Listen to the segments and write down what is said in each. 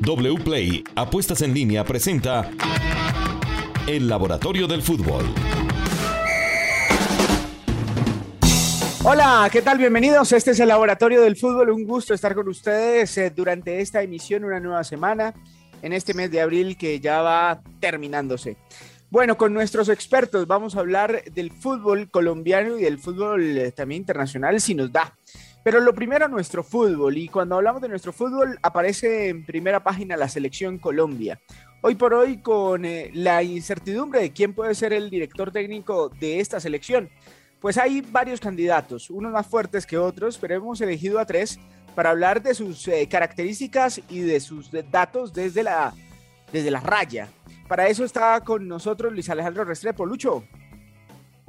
WPLAY Apuestas en línea presenta El Laboratorio del Fútbol. Hola, ¿qué tal? Bienvenidos. Este es el Laboratorio del Fútbol. Un gusto estar con ustedes eh, durante esta emisión, una nueva semana, en este mes de abril que ya va terminándose. Bueno, con nuestros expertos vamos a hablar del fútbol colombiano y del fútbol eh, también internacional, si nos da. Pero lo primero, nuestro fútbol. Y cuando hablamos de nuestro fútbol, aparece en primera página la selección Colombia. Hoy por hoy, con eh, la incertidumbre de quién puede ser el director técnico de esta selección, pues hay varios candidatos, unos más fuertes que otros, pero hemos elegido a tres para hablar de sus eh, características y de sus datos desde la, desde la raya. Para eso está con nosotros Luis Alejandro Restrepo. Lucho.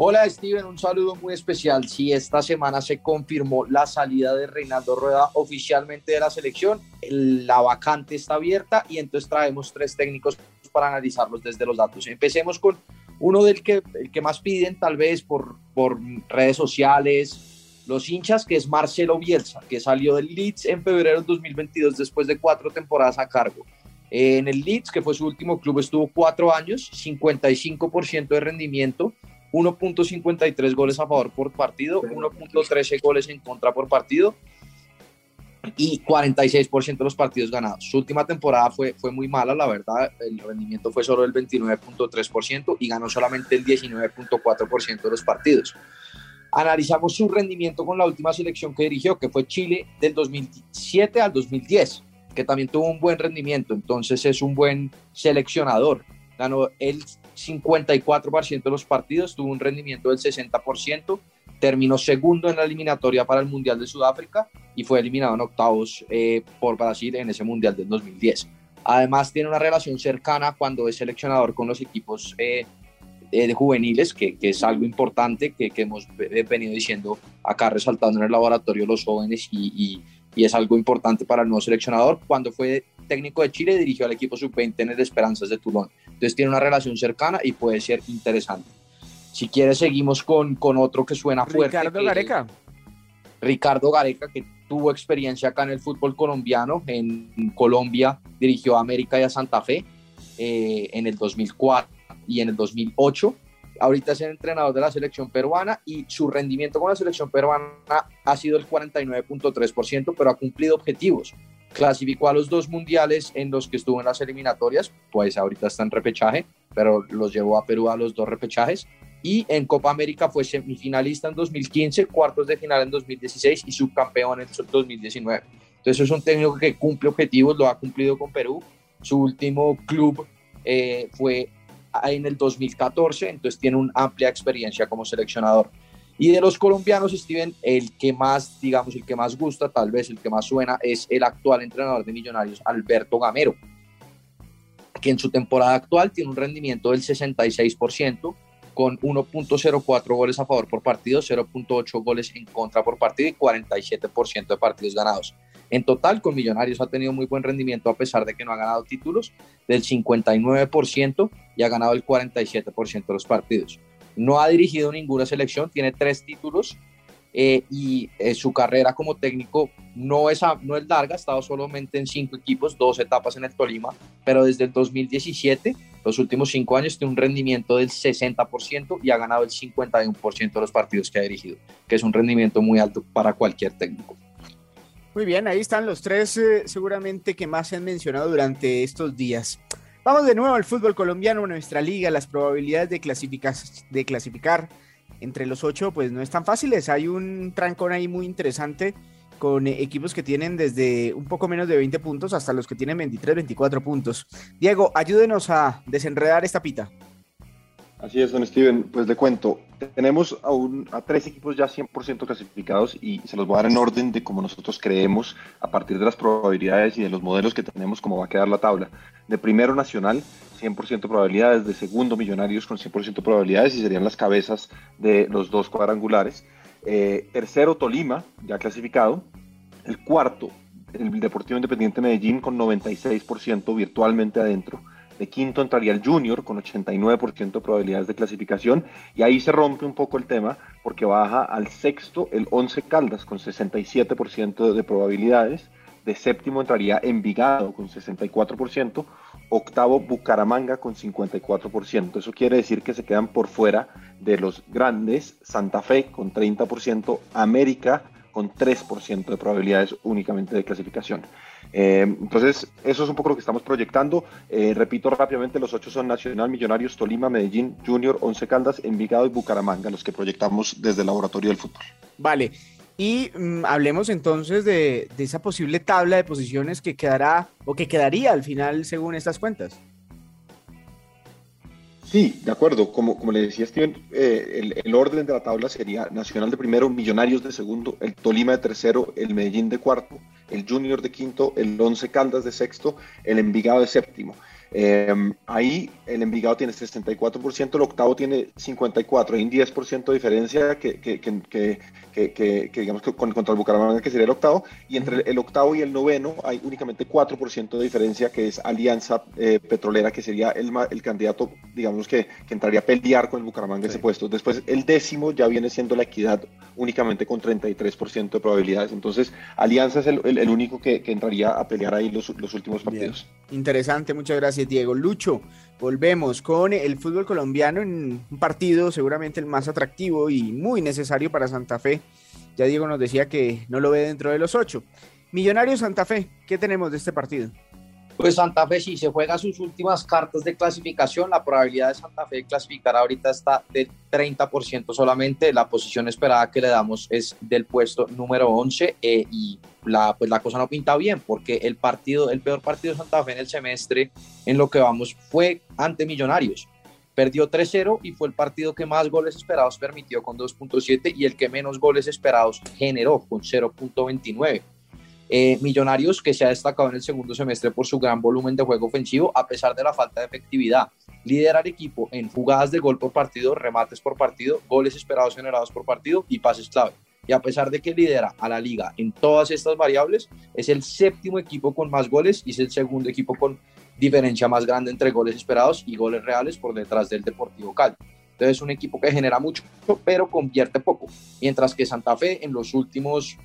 Hola Steven, un saludo muy especial. Sí, esta semana se confirmó la salida de Reinaldo Rueda oficialmente de la selección. La vacante está abierta y entonces traemos tres técnicos para analizarlos desde los datos. Empecemos con uno del que, el que más piden tal vez por, por redes sociales, los hinchas, que es Marcelo Bielsa, que salió del Leeds en febrero de 2022 después de cuatro temporadas a cargo. En el Leeds, que fue su último club, estuvo cuatro años, 55% de rendimiento, 1.53 goles a favor por partido, 1.13 goles en contra por partido y 46% de los partidos ganados. Su última temporada fue, fue muy mala, la verdad, el rendimiento fue solo el 29.3% y ganó solamente el 19.4% de los partidos. Analizamos su rendimiento con la última selección que dirigió, que fue Chile del 2007 al 2010 que también tuvo un buen rendimiento, entonces es un buen seleccionador. Ganó el 54% de los partidos, tuvo un rendimiento del 60%, terminó segundo en la eliminatoria para el Mundial de Sudáfrica y fue eliminado en octavos eh, por Brasil en ese Mundial del 2010. Además tiene una relación cercana cuando es seleccionador con los equipos eh, eh, de juveniles, que, que, es algo importante que, que, hemos venido diciendo acá, resaltando en el laboratorio los jóvenes y, y y es algo importante para el nuevo seleccionador. Cuando fue técnico de Chile, dirigió al equipo sub-20 en el Esperanzas de Toulon. Entonces tiene una relación cercana y puede ser interesante. Si quieres, seguimos con, con otro que suena fuerte. Ricardo Gareca. Ricardo Gareca, que tuvo experiencia acá en el fútbol colombiano. En Colombia dirigió a América y a Santa Fe eh, en el 2004 y en el 2008 ahorita es el entrenador de la selección peruana y su rendimiento con la selección peruana ha sido el 49.3%, pero ha cumplido objetivos. Clasificó a los dos mundiales en los que estuvo en las eliminatorias, pues ahorita está en repechaje, pero los llevó a Perú a los dos repechajes. Y en Copa América fue semifinalista en 2015, cuartos de final en 2016 y subcampeón en 2019. Entonces es un técnico que cumple objetivos, lo ha cumplido con Perú. Su último club eh, fue en el 2014, entonces tiene una amplia experiencia como seleccionador. Y de los colombianos, Steven, el que más, digamos, el que más gusta, tal vez el que más suena, es el actual entrenador de Millonarios, Alberto Gamero, que en su temporada actual tiene un rendimiento del 66%, con 1.04 goles a favor por partido, 0.8 goles en contra por partido y 47% de partidos ganados. En total, con Millonarios ha tenido muy buen rendimiento a pesar de que no ha ganado títulos del 59% y ha ganado el 47% de los partidos. No ha dirigido ninguna selección, tiene tres títulos eh, y eh, su carrera como técnico no es, no es larga, ha estado solamente en cinco equipos, dos etapas en el Tolima, pero desde el 2017, los últimos cinco años, tiene un rendimiento del 60% y ha ganado el 51% de los partidos que ha dirigido, que es un rendimiento muy alto para cualquier técnico. Muy bien, ahí están los tres eh, seguramente que más se han mencionado durante estos días. Vamos de nuevo al fútbol colombiano, nuestra liga, las probabilidades de clasificar, de clasificar entre los ocho pues no están fáciles, hay un trancón ahí muy interesante con equipos que tienen desde un poco menos de 20 puntos hasta los que tienen 23, 24 puntos. Diego, ayúdenos a desenredar esta pita. Así es, don Steven. Pues le cuento, tenemos a, a tres equipos ya 100% clasificados y se los voy a dar en orden de como nosotros creemos, a partir de las probabilidades y de los modelos que tenemos, cómo va a quedar la tabla. De primero Nacional, 100% probabilidades, de segundo Millonarios con 100% probabilidades y serían las cabezas de los dos cuadrangulares. Eh, tercero Tolima, ya clasificado. El cuarto, el Deportivo Independiente Medellín con 96% virtualmente adentro. De quinto entraría el Junior con 89% de probabilidades de clasificación y ahí se rompe un poco el tema porque baja al sexto el 11 Caldas con 67% de probabilidades. De séptimo entraría Envigado con 64%, octavo Bucaramanga con 54%. Eso quiere decir que se quedan por fuera de los grandes, Santa Fe con 30%, América con 3% de probabilidades únicamente de clasificación. Eh, entonces, eso es un poco lo que estamos proyectando. Eh, repito rápidamente, los ocho son Nacional, Millonarios, Tolima, Medellín, Junior, Once Caldas, Envigado y Bucaramanga, los que proyectamos desde el Laboratorio del Fútbol. Vale, y mm, hablemos entonces de, de, esa posible tabla de posiciones que quedará o que quedaría al final según estas cuentas. Sí, de acuerdo. Como, como le decía Steven, eh, el, el, orden de la tabla sería Nacional de primero, Millonarios de segundo, el Tolima de tercero, el Medellín de cuarto, el Junior de quinto, el Once Caldas de sexto, el Envigado de séptimo. Eh, ahí el Envigado tiene 64%, el octavo tiene 54%, hay un 10% de diferencia que, que, que, que, digamos que con, contra el Bucaramanga, que sería el octavo, y entre el octavo y el noveno hay únicamente 4% de diferencia, que es Alianza eh, Petrolera, que sería el, el candidato, digamos que, entraría a pelear con el Bucaramanga sí. ese puesto. Después el décimo ya viene siendo la equidad únicamente con 33% de probabilidades. Entonces, Alianza es el, el, el único que, entraría a pelear ahí los, los últimos partidos. Bien. Interesante, muchas gracias, Diego. Lucho, volvemos con el fútbol colombiano en un partido seguramente el más atractivo y muy necesario para Santa Fe. Ya Diego nos decía que no lo ve dentro de los ocho. Millonario Santa Fe, ¿qué tenemos de este partido? Pues Santa Fe si se juega sus últimas cartas de clasificación, la probabilidad de Santa Fe de clasificar ahorita está del 30% solamente, la posición esperada que le damos es del puesto número 11 eh, y la, pues la cosa no pinta bien porque el partido, el peor partido de Santa Fe en el semestre en lo que vamos fue ante Millonarios. Perdió 3-0 y fue el partido que más goles esperados permitió con 2.7 y el que menos goles esperados generó con 0.29. Eh, Millonarios, que se ha destacado en el segundo semestre por su gran volumen de juego ofensivo, a pesar de la falta de efectividad. Lidera al equipo en jugadas de gol por partido, remates por partido, goles esperados generados por partido y pases clave. Y a pesar de que lidera a la liga en todas estas variables, es el séptimo equipo con más goles y es el segundo equipo con diferencia más grande entre goles esperados y goles reales por detrás del Deportivo Cali. Entonces es un equipo que genera mucho, pero convierte poco. Mientras que Santa Fe en los últimos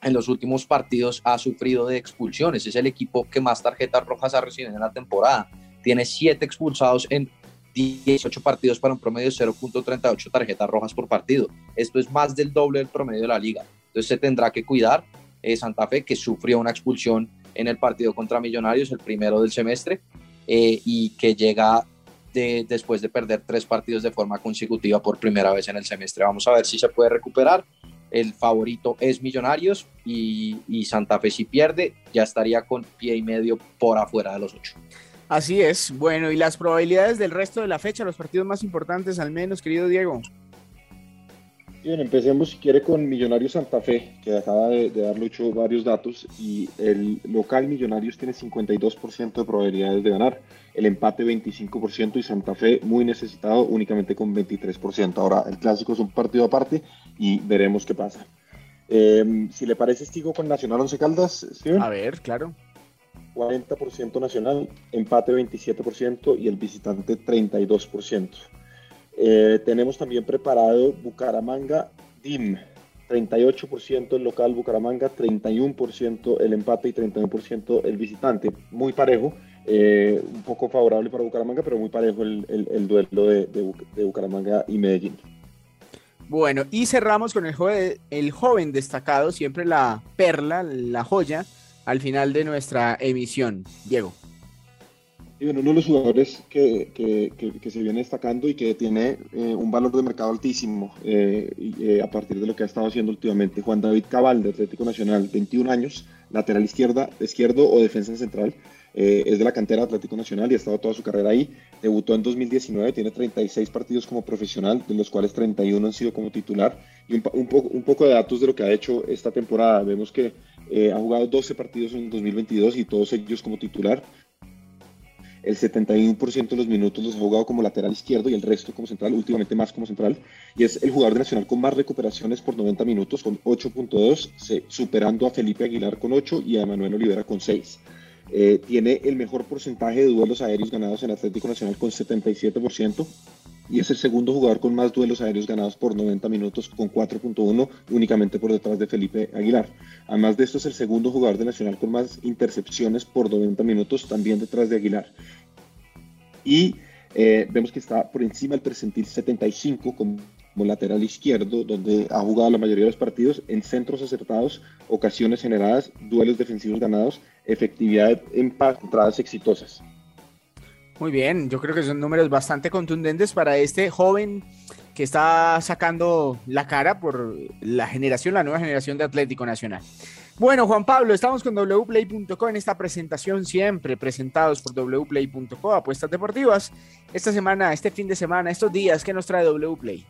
en los últimos partidos ha sufrido de expulsiones. Es el equipo que más tarjetas rojas ha recibido en la temporada. Tiene siete expulsados en 18 partidos para un promedio de 0.38 tarjetas rojas por partido. Esto es más del doble del promedio de la liga. Entonces se tendrá que cuidar eh, Santa Fe, que sufrió una expulsión en el partido contra Millonarios, el primero del semestre, eh, y que llega de, después de perder tres partidos de forma consecutiva por primera vez en el semestre. Vamos a ver si se puede recuperar el favorito es Millonarios y, y, Santa Fe si pierde ya estaría con pie y medio por afuera de los ocho. Así es, bueno, y las probabilidades del resto de la fecha, los partidos más importantes al menos, querido Diego. Bien, empecemos si quiere con Millonarios Santa Fe, que acaba de, de dar Lucho varios datos, y el local Millonarios tiene 52% de probabilidades de ganar, el empate 25% y Santa Fe muy necesitado únicamente con 23%. Ahora, el clásico es un partido aparte y veremos qué pasa. Eh, si le parece, sigo con Nacional Once Caldas, Steven. A ver, claro. 40% Nacional, empate 27% y el visitante 32%. Eh, tenemos también preparado Bucaramanga DIM, 38% el local Bucaramanga, 31% el empate y 31% el visitante. Muy parejo, eh, un poco favorable para Bucaramanga, pero muy parejo el, el, el duelo de, de, Bucaramanga y Medellín. Bueno, y cerramos con el el joven destacado, siempre la perla, la joya, al final de nuestra emisión. Diego. Y bueno, uno de los jugadores que, que, que, que, se viene destacando y que tiene eh, un valor de mercado altísimo eh, eh, a partir de lo que ha estado haciendo últimamente, Juan David Cabal de Atlético Nacional, 21 años, lateral izquierda, izquierdo o defensa central, es de la cantera Atlético Nacional y ha estado toda su carrera ahí, debutó en 2019, tiene 36 partidos como profesional, de los cuales 31 han sido como titular, y un, un, un poco de datos de lo que ha hecho esta temporada, vemos que ha jugado 12 partidos en 2022 y todos ellos como titular, el 71% de los minutos los ha jugado como lateral izquierdo y el resto como central, últimamente más como central, y es el jugador de Nacional con más recuperaciones por 90 minutos, con 8.2, superando a Felipe Aguilar con 8 y a Manuel Olivera con 6. Eh, tiene el mejor porcentaje de duelos aéreos ganados en Atlético Nacional con 77%, y es el segundo jugador con más duelos aéreos ganados por 90 minutos con 4.1 únicamente por detrás de Felipe Aguilar. Además de esto es el segundo jugador de Nacional con más intercepciones por 90 minutos también detrás de Aguilar. Y eh, vemos que está por encima del percentil 75 como lateral izquierdo, donde ha jugado la mayoría de los partidos en centros acertados, ocasiones generadas, duelos defensivos ganados, efectividad en entradas exitosas. Muy bien, yo creo que son números bastante contundentes para este joven que está sacando la cara por la generación, la nueva generación de Atlético Nacional. Bueno, Juan Pablo, estamos con wplay.co en esta presentación siempre presentados por wplay.co, apuestas deportivas. Esta semana, este fin de semana, estos días, ¿qué nos trae wplay?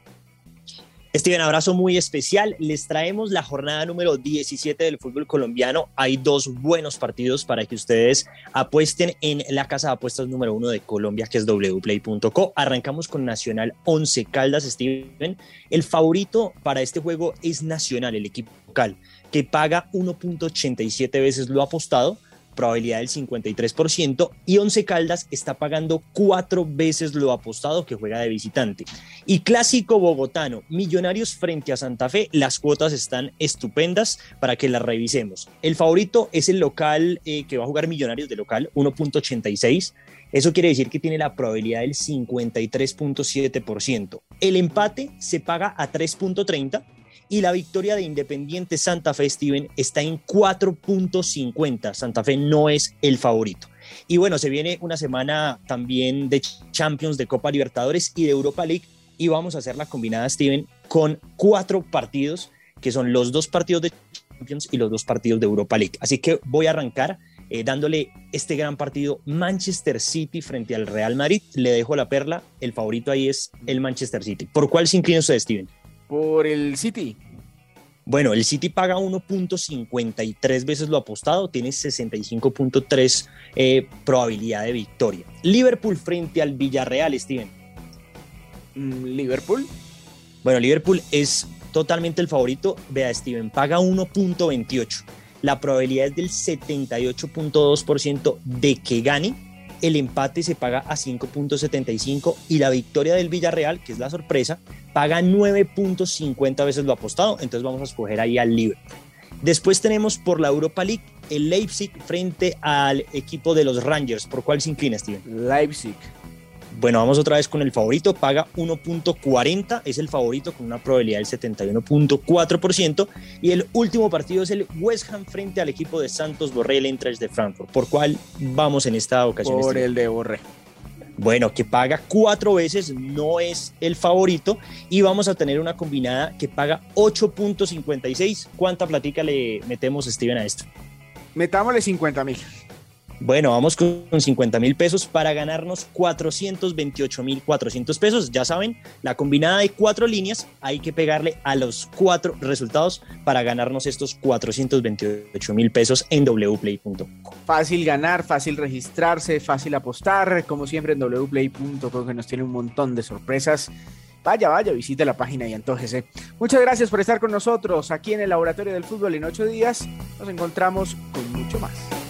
Steven, abrazo muy especial. Les traemos la jornada número 17 del fútbol colombiano. Hay dos buenos partidos para que ustedes apuesten en la casa de apuestas número uno de Colombia, que es wplay.co. Arrancamos con Nacional 11 Caldas, Steven. El favorito para este juego es Nacional, el equipo local, que paga 1.87 veces lo apostado probabilidad del 53% y Once Caldas está pagando cuatro veces lo apostado que juega de visitante. Y clásico bogotano, Millonarios frente a Santa Fe, las cuotas están estupendas para que las revisemos. El favorito es el local eh, que va a jugar Millonarios de local, 1.86. Eso quiere decir que tiene la probabilidad del 53.7%. El empate se paga a 3.30 y la victoria de Independiente Santa Fe, Steven, está en 4.50. Santa Fe no es el favorito. Y bueno, se viene una semana también de Champions, de Copa Libertadores y de Europa League. Y vamos a hacer la combinada, Steven, con cuatro partidos, que son los dos partidos de Champions y los dos partidos de Europa League. Así que voy a arrancar eh, dándole este gran partido Manchester City frente al Real Madrid. Le dejo la perla, el favorito ahí es el Manchester City. ¿Por cuál se inclina usted, Steven? Por el City. Bueno, el City paga 1.53 veces lo apostado, tiene 65.3 eh, probabilidad de victoria. Liverpool frente al Villarreal, Steven. Mm, Liverpool. Bueno, Liverpool es totalmente el favorito. Vea, Steven, paga 1.28. La probabilidad es del 78.2% de que gane el empate se paga a 5.75 y la victoria del Villarreal, que es la sorpresa, paga 9.50 veces lo apostado. Entonces vamos a escoger ahí al Liverpool. Después tenemos por la Europa League el Leipzig frente al equipo de los Rangers. ¿Por cuál se inclina, Steven? Leipzig. Bueno, vamos otra vez con el favorito, paga 1.40, es el favorito con una probabilidad del 71.4% y el último partido es el West Ham frente al equipo de Santos Borrell Eintracht de Frankfurt. ¿Por cuál vamos en esta ocasión? Por el de Borré. Bueno, que paga cuatro veces, no es el favorito y vamos a tener una combinada que paga 8.56. ¿Cuánta platica le metemos, Steven, a esto? Metámosle 50 mil. Bueno, vamos con 50 mil pesos para ganarnos 428 mil 400 pesos. Ya saben, la combinada de cuatro líneas hay que pegarle a los cuatro resultados para ganarnos estos 428 mil pesos en wplay.com. Fácil ganar, fácil registrarse, fácil apostar, como siempre en wplay.com que nos tiene un montón de sorpresas. Vaya, vaya, visite la página y antójese. Muchas gracias por estar con nosotros aquí en el Laboratorio del Fútbol en ocho días. Nos encontramos con mucho más.